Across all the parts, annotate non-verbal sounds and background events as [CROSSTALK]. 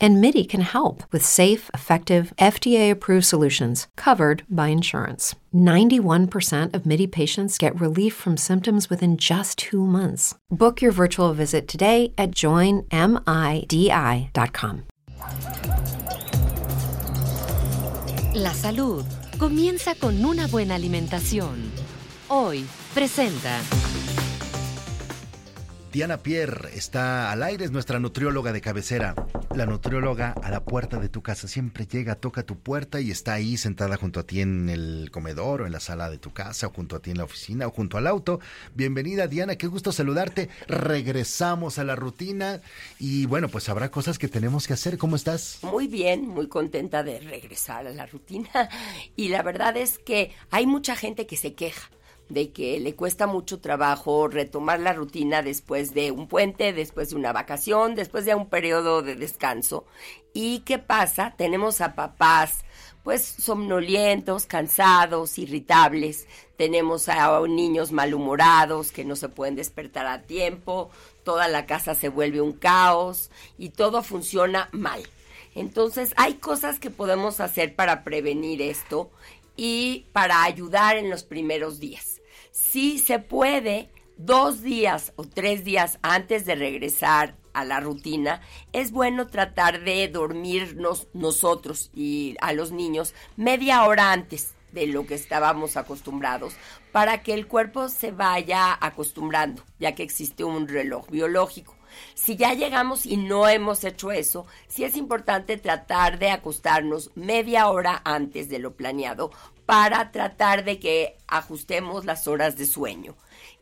And MIDI can help with safe, effective, FDA approved solutions covered by insurance. 91% of MIDI patients get relief from symptoms within just two months. Book your virtual visit today at joinmidi.com. La salud comienza con una buena alimentación. Hoy presenta. Diana Pierre está al aire, es nuestra nutrióloga de cabecera. La nutrióloga a la puerta de tu casa siempre llega, toca tu puerta y está ahí sentada junto a ti en el comedor o en la sala de tu casa o junto a ti en la oficina o junto al auto. Bienvenida Diana, qué gusto saludarte. Regresamos a la rutina y bueno, pues habrá cosas que tenemos que hacer. ¿Cómo estás? Muy bien, muy contenta de regresar a la rutina [LAUGHS] y la verdad es que hay mucha gente que se queja de que le cuesta mucho trabajo retomar la rutina después de un puente, después de una vacación, después de un periodo de descanso. ¿Y qué pasa? Tenemos a papás pues somnolientos, cansados, irritables, tenemos a niños malhumorados que no se pueden despertar a tiempo, toda la casa se vuelve un caos y todo funciona mal. Entonces hay cosas que podemos hacer para prevenir esto y para ayudar en los primeros días si se puede, dos días o tres días antes de regresar a la rutina, es bueno tratar de dormirnos nosotros y a los niños media hora antes de lo que estábamos acostumbrados para que el cuerpo se vaya acostumbrando, ya que existe un reloj biológico. Si ya llegamos y no hemos hecho eso, sí es importante tratar de acostarnos media hora antes de lo planeado para tratar de que ajustemos las horas de sueño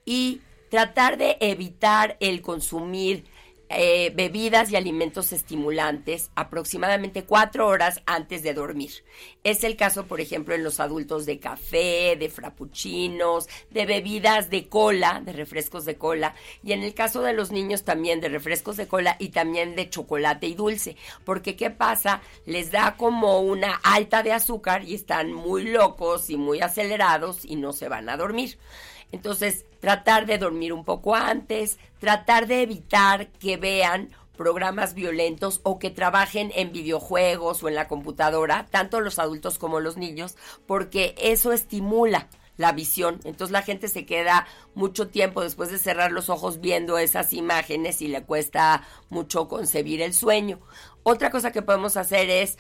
y tratar de evitar el consumir eh, bebidas y alimentos estimulantes aproximadamente cuatro horas antes de dormir. Es el caso, por ejemplo, en los adultos de café, de frappuccinos, de bebidas de cola, de refrescos de cola, y en el caso de los niños también de refrescos de cola y también de chocolate y dulce, porque ¿qué pasa? Les da como una alta de azúcar y están muy locos y muy acelerados y no se van a dormir. Entonces, tratar de dormir un poco antes, tratar de evitar que vean programas violentos o que trabajen en videojuegos o en la computadora, tanto los adultos como los niños, porque eso estimula la visión. Entonces la gente se queda mucho tiempo después de cerrar los ojos viendo esas imágenes y le cuesta mucho concebir el sueño. Otra cosa que podemos hacer es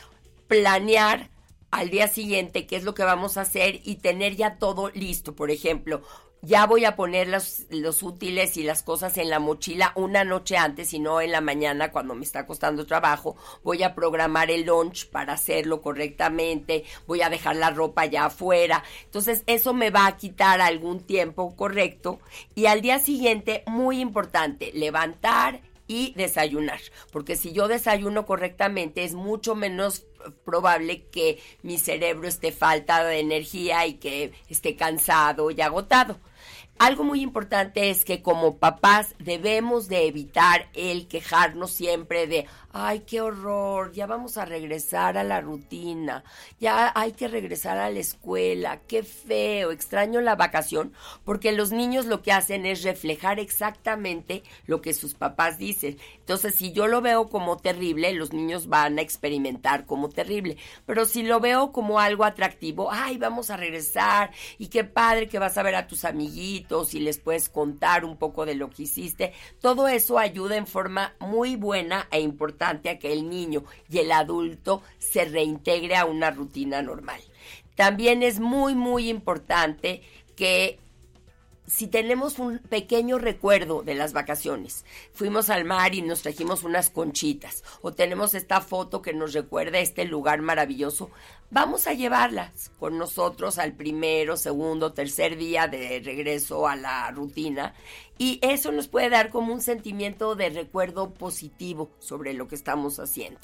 planear al día siguiente qué es lo que vamos a hacer y tener ya todo listo. Por ejemplo, ya voy a poner los, útiles y las cosas en la mochila una noche antes y no en la mañana cuando me está costando trabajo. Voy a programar el lunch para hacerlo correctamente. Voy a dejar la ropa ya afuera. Entonces eso me va a quitar algún tiempo correcto. Y al día siguiente, muy importante, levantar y desayunar. Porque si yo desayuno correctamente es mucho menos probable que mi cerebro esté falta de energía y que esté cansado y agotado. Algo muy importante es que como papás debemos de evitar el quejarnos siempre de, ay, qué horror, ya vamos a regresar a la rutina, ya hay que regresar a la escuela, qué feo, extraño la vacación, porque los niños lo que hacen es reflejar exactamente lo que sus papás dicen. Entonces, si yo lo veo como terrible, los niños van a experimentar como terrible, pero si lo veo como algo atractivo, ay, vamos a regresar y qué padre que vas a ver a tus amiguitos y les puedes contar un poco de lo que hiciste, todo eso ayuda en forma muy buena e importante a que el niño y el adulto se reintegre a una rutina normal. También es muy, muy importante que si tenemos un pequeño recuerdo de las vacaciones, fuimos al mar y nos trajimos unas conchitas, o tenemos esta foto que nos recuerda este lugar maravilloso, vamos a llevarlas con nosotros al primero, segundo, tercer día de regreso a la rutina, y eso nos puede dar como un sentimiento de recuerdo positivo sobre lo que estamos haciendo.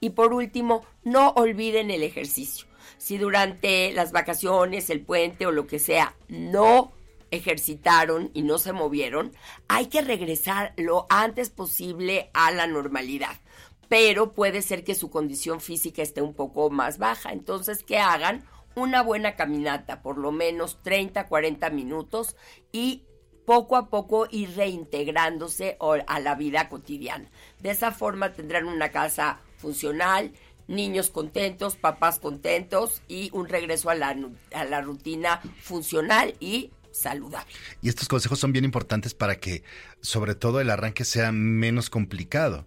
Y por último, no olviden el ejercicio. Si durante las vacaciones, el puente o lo que sea, no ejercitaron y no se movieron, hay que regresar lo antes posible a la normalidad. pero puede ser que su condición física esté un poco más baja. Entonces, que hagan una buena caminata, por lo menos 30, 40 minutos y poco a poco ir reintegrándose a la vida cotidiana. De esa forma tendrán una casa funcional, niños contentos, papás contentos y un regreso a la, a la rutina funcional y saludable. Y estos consejos son bien importantes para que sobre todo el arranque sea menos complicado.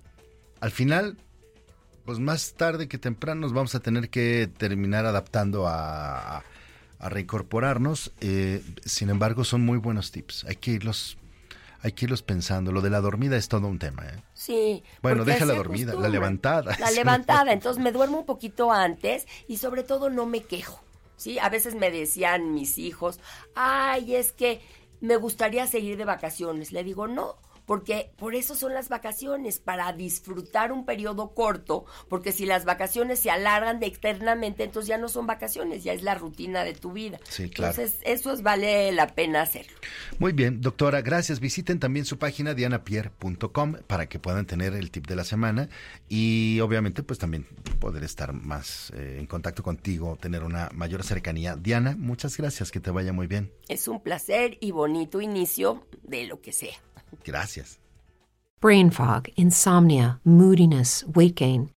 Al final, pues más tarde que temprano nos vamos a tener que terminar adaptando a, a reincorporarnos. Eh, sin embargo, son muy buenos tips. Hay que irlos, hay que irlos pensando. Lo de la dormida es todo un tema. ¿eh? Sí. Bueno, deja la dormida, la levantada. [LAUGHS] La levantada. Entonces me duermo un poquito antes y sobre todo no me quejo. Sí, a veces me decían mis hijos, ay, es que me gustaría seguir de vacaciones. Le digo, no porque por eso son las vacaciones, para disfrutar un periodo corto, porque si las vacaciones se alargan de externamente, entonces ya no son vacaciones, ya es la rutina de tu vida. Sí, claro. Entonces, eso vale la pena hacerlo. Muy bien, doctora, gracias. Visiten también su página dianapierre.com para que puedan tener el tip de la semana y obviamente pues también poder estar más eh, en contacto contigo, tener una mayor cercanía. Diana, muchas gracias, que te vaya muy bien. Es un placer y bonito inicio de lo que sea. Gracias. Brain fog, insomnia, moodiness, weight gain.